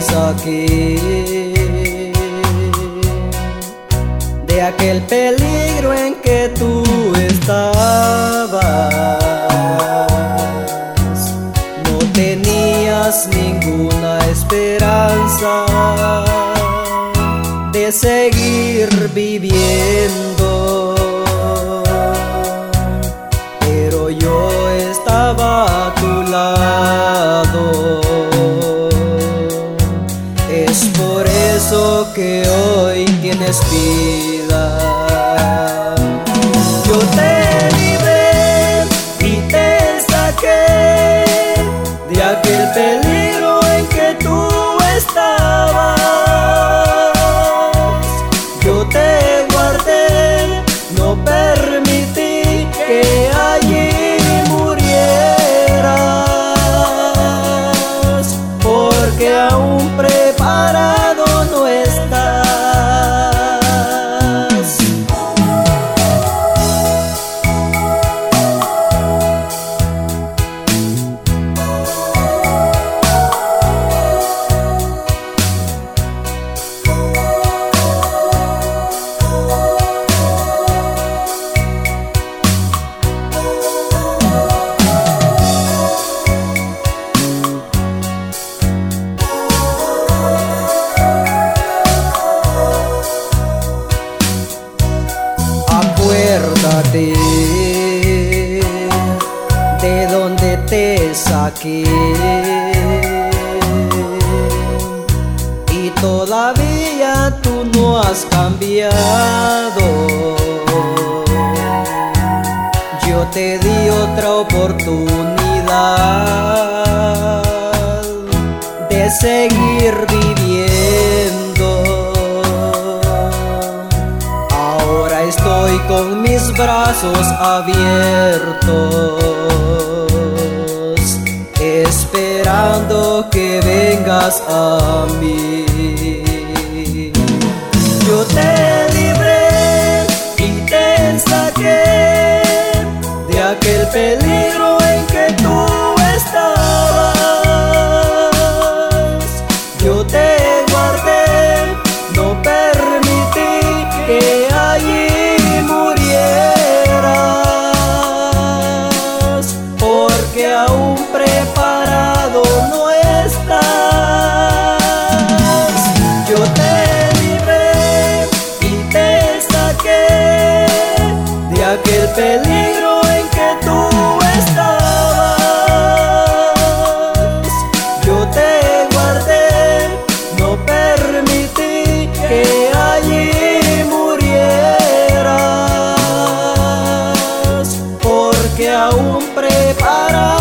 saqué de aquel peligro en que tú estabas. No tenías ninguna esperanza de seguir viviendo. Eso que hoy tienes vida. Te saqué y todavía tú no has cambiado. Yo te di otra oportunidad de seguir viviendo. Ahora estoy con mis brazos abiertos, que vengas a mí. Yo te libré y te saqué de aquel peligro el peligro en que tú estabas. Yo te guardé, no permití que allí murieras, porque aún preparas.